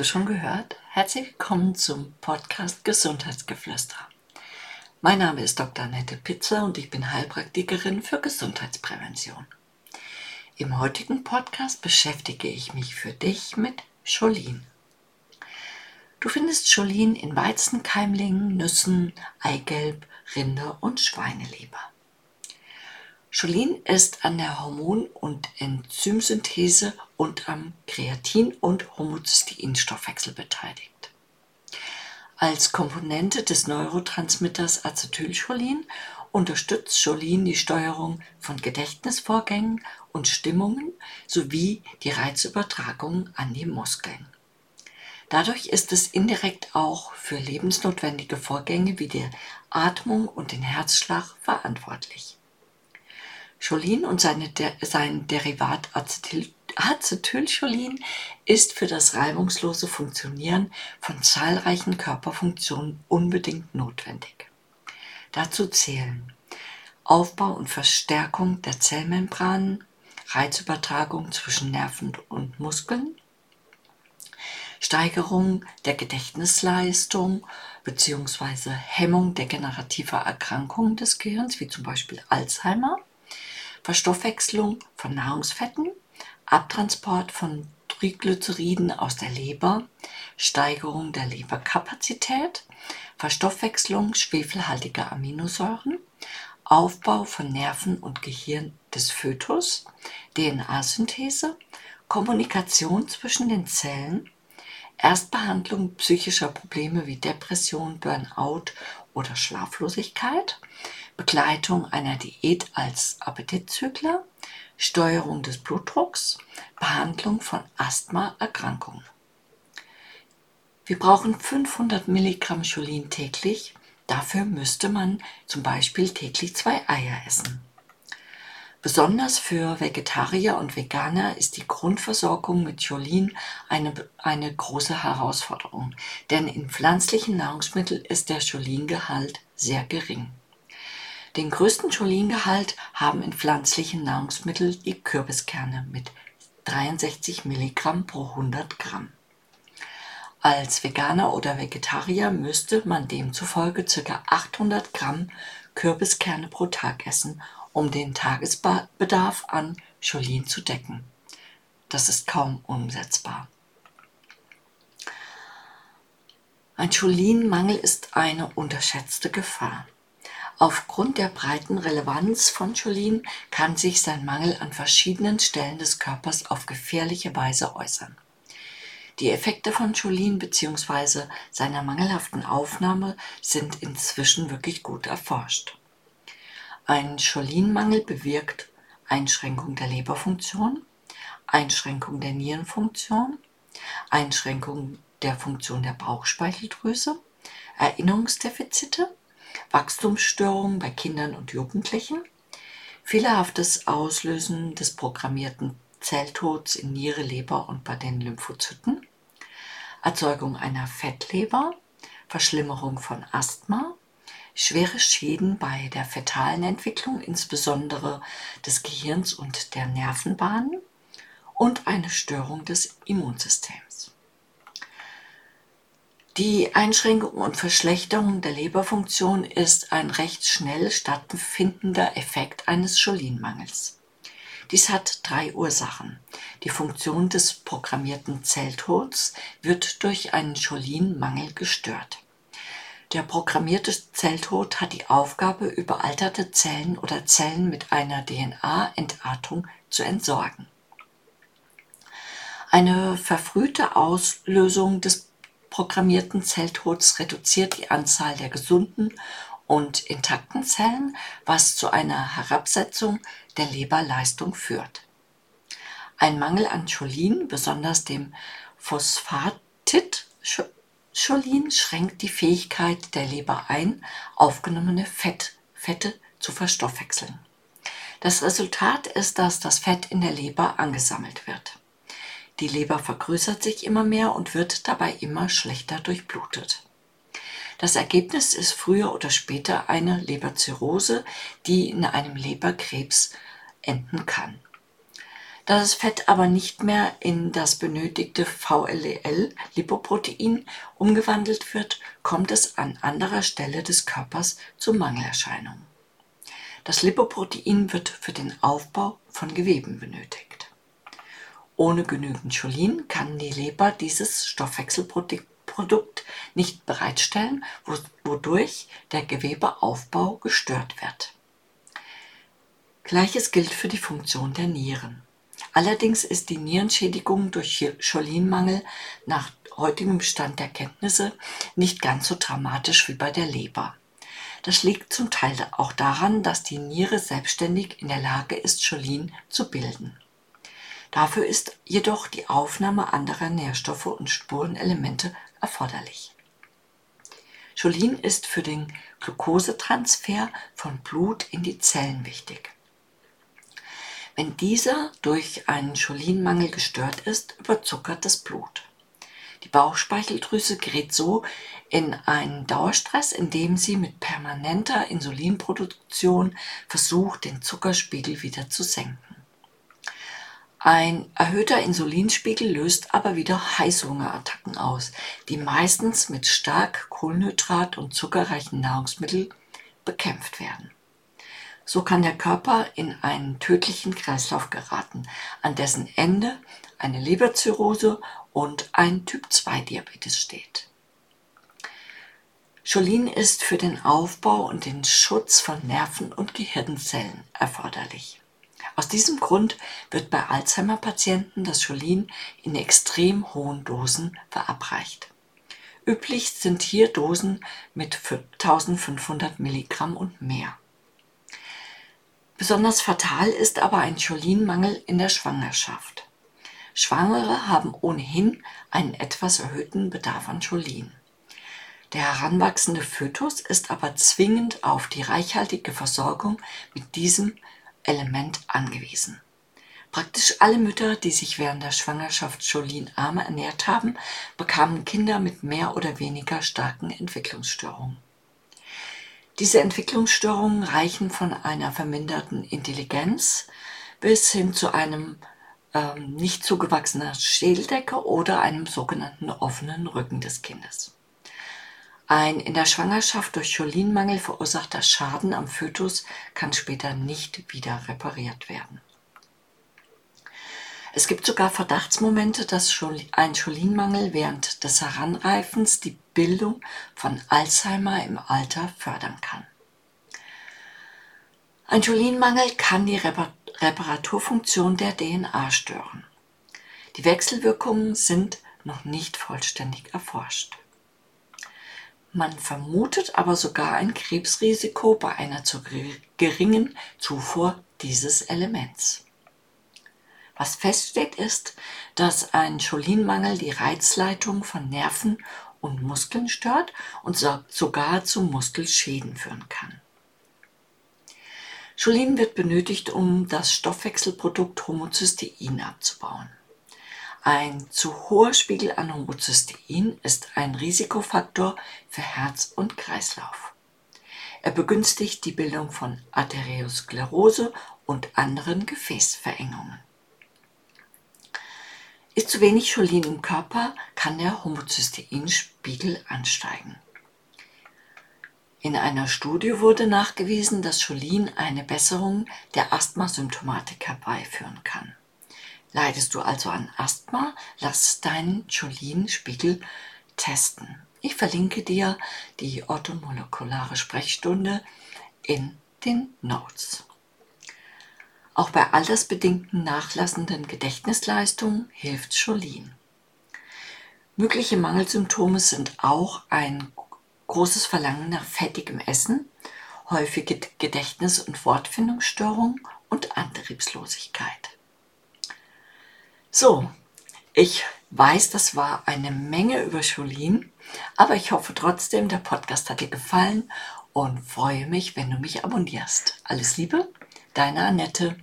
du schon gehört? Herzlich willkommen zum Podcast Gesundheitsgeflüster. Mein Name ist Dr. Annette Pitzer und ich bin Heilpraktikerin für Gesundheitsprävention. Im heutigen Podcast beschäftige ich mich für dich mit Cholin. Du findest Cholin in Weizenkeimlingen, Nüssen, Eigelb, Rinde und Schweineleber. Cholin ist an der Hormon- und Enzymsynthese und am Kreatin- und Homozysteinstoffwechsel beteiligt. Als Komponente des Neurotransmitters Acetylcholin unterstützt Cholin die Steuerung von Gedächtnisvorgängen und Stimmungen sowie die Reizübertragung an die Muskeln. Dadurch ist es indirekt auch für lebensnotwendige Vorgänge wie die Atmung und den Herzschlag verantwortlich. Cholin und seine, sein Derivat Acetyl, Acetylcholin ist für das reibungslose Funktionieren von zahlreichen Körperfunktionen unbedingt notwendig. Dazu zählen Aufbau und Verstärkung der Zellmembranen, Reizübertragung zwischen Nerven und Muskeln, Steigerung der Gedächtnisleistung bzw. Hemmung degenerativer Erkrankungen des Gehirns, wie zum Beispiel Alzheimer, Verstoffwechslung von Nahrungsfetten, Abtransport von Triglyceriden aus der Leber, Steigerung der Leberkapazität, Verstoffwechslung schwefelhaltiger Aminosäuren, Aufbau von Nerven und Gehirn des Fötus, DNA-Synthese, Kommunikation zwischen den Zellen, Erstbehandlung psychischer Probleme wie Depression, Burnout oder Schlaflosigkeit, Begleitung einer Diät als Appetitzügler, Steuerung des Blutdrucks, Behandlung von Asthmaerkrankungen. Wir brauchen 500 Milligramm Cholin täglich. Dafür müsste man zum Beispiel täglich zwei Eier essen. Besonders für Vegetarier und Veganer ist die Grundversorgung mit Cholin eine, eine große Herausforderung, denn in pflanzlichen Nahrungsmitteln ist der Cholingehalt sehr gering. Den größten Cholingehalt haben in pflanzlichen Nahrungsmitteln die Kürbiskerne mit 63 Milligramm pro 100 Gramm. Als Veganer oder Vegetarier müsste man demzufolge ca. 800 Gramm Kürbiskerne pro Tag essen, um den Tagesbedarf an Cholin zu decken. Das ist kaum umsetzbar. Ein Cholinmangel ist eine unterschätzte Gefahr. Aufgrund der breiten Relevanz von Cholin kann sich sein Mangel an verschiedenen Stellen des Körpers auf gefährliche Weise äußern. Die Effekte von Cholin bzw. seiner mangelhaften Aufnahme sind inzwischen wirklich gut erforscht. Ein Cholinmangel bewirkt Einschränkung der Leberfunktion, Einschränkung der Nierenfunktion, Einschränkung der Funktion der Bauchspeicheldrüse, Erinnerungsdefizite, Wachstumsstörungen bei Kindern und Jugendlichen, fehlerhaftes Auslösen des programmierten Zelltods in Niere, Leber und bei den Lymphozyten, Erzeugung einer Fettleber, Verschlimmerung von Asthma, schwere Schäden bei der fetalen Entwicklung, insbesondere des Gehirns und der Nervenbahnen und eine Störung des Immunsystems. Die Einschränkung und Verschlechterung der Leberfunktion ist ein recht schnell stattfindender Effekt eines Cholinmangels. Dies hat drei Ursachen. Die Funktion des programmierten Zelltods wird durch einen Cholinmangel gestört. Der programmierte Zelltod hat die Aufgabe, überalterte Zellen oder Zellen mit einer DNA-Entartung zu entsorgen. Eine verfrühte Auslösung des programmierten Zelltods reduziert die Anzahl der gesunden und intakten Zellen, was zu einer Herabsetzung der Leberleistung führt. Ein Mangel an Cholin, besonders dem Phosphatid Cholin, schränkt die Fähigkeit der Leber ein, aufgenommene Fett, Fette zu verstoffwechseln. Das Resultat ist, dass das Fett in der Leber angesammelt wird. Die Leber vergrößert sich immer mehr und wird dabei immer schlechter durchblutet. Das Ergebnis ist früher oder später eine Leberzirrhose, die in einem Leberkrebs enden kann. Da das Fett aber nicht mehr in das benötigte VLEL-Lipoprotein umgewandelt wird, kommt es an anderer Stelle des Körpers zu Mangelerscheinungen. Das Lipoprotein wird für den Aufbau von Geweben benötigt. Ohne genügend Cholin kann die Leber dieses Stoffwechselprodukt nicht bereitstellen, wodurch der Gewebeaufbau gestört wird. Gleiches gilt für die Funktion der Nieren. Allerdings ist die Nierenschädigung durch Cholinmangel nach heutigem Stand der Kenntnisse nicht ganz so dramatisch wie bei der Leber. Das liegt zum Teil auch daran, dass die Niere selbstständig in der Lage ist, Cholin zu bilden. Dafür ist jedoch die Aufnahme anderer Nährstoffe und Spurenelemente erforderlich. Cholin ist für den Glukosetransfer von Blut in die Zellen wichtig. Wenn dieser durch einen Cholinmangel gestört ist, überzuckert das Blut. Die Bauchspeicheldrüse gerät so in einen Dauerstress, indem sie mit permanenter Insulinproduktion versucht, den Zuckerspiegel wieder zu senken. Ein erhöhter Insulinspiegel löst aber wieder Heißhungerattacken aus, die meistens mit stark Kohlenhydrat- und zuckerreichen Nahrungsmitteln bekämpft werden. So kann der Körper in einen tödlichen Kreislauf geraten, an dessen Ende eine Leberzirrhose und ein Typ-2-Diabetes steht. Cholin ist für den Aufbau und den Schutz von Nerven und Gehirnzellen erforderlich. Aus diesem Grund wird bei Alzheimer-Patienten das Cholin in extrem hohen Dosen verabreicht. Üblich sind hier Dosen mit 1500 Milligramm und mehr. Besonders fatal ist aber ein Cholinmangel in der Schwangerschaft. Schwangere haben ohnehin einen etwas erhöhten Bedarf an Cholin. Der heranwachsende Fötus ist aber zwingend auf die reichhaltige Versorgung mit diesem Element angewiesen. Praktisch alle Mütter, die sich während der Schwangerschaft cholinarm ernährt haben, bekamen Kinder mit mehr oder weniger starken Entwicklungsstörungen. Diese Entwicklungsstörungen reichen von einer verminderten Intelligenz bis hin zu einem ähm, nicht zugewachsenen Schädeldecke oder einem sogenannten offenen Rücken des Kindes. Ein in der Schwangerschaft durch Cholinmangel verursachter Schaden am Fötus kann später nicht wieder repariert werden. Es gibt sogar Verdachtsmomente, dass ein Cholinmangel während des Heranreifens die Bildung von Alzheimer im Alter fördern kann. Ein Cholinmangel kann die Reparaturfunktion der DNA stören. Die Wechselwirkungen sind noch nicht vollständig erforscht. Man vermutet aber sogar ein Krebsrisiko bei einer zu geringen Zufuhr dieses Elements. Was feststeht ist, dass ein Cholinmangel die Reizleitung von Nerven und Muskeln stört und sogar zu Muskelschäden führen kann. Cholin wird benötigt, um das Stoffwechselprodukt Homozystein abzubauen. Ein zu hoher Spiegel an Homozystein ist ein Risikofaktor für Herz und Kreislauf. Er begünstigt die Bildung von Arteriosklerose und anderen Gefäßverengungen. Ist zu wenig Cholin im Körper, kann der Homozysteinspiegel ansteigen. In einer Studie wurde nachgewiesen, dass Cholin eine Besserung der Asthmasymptomatik herbeiführen kann. Leidest du also an Asthma, lass deinen Cholin-Spiegel testen. Ich verlinke dir die orthomolekulare Sprechstunde in den Notes. Auch bei altersbedingten nachlassenden Gedächtnisleistungen hilft Cholin. Mögliche Mangelsymptome sind auch ein großes Verlangen nach fettigem Essen, häufige Gedächtnis- und Wortfindungsstörungen und Antriebslosigkeit. So, ich weiß, das war eine Menge über Cholin, aber ich hoffe trotzdem, der Podcast hat dir gefallen und freue mich, wenn du mich abonnierst. Alles Liebe, deine Annette.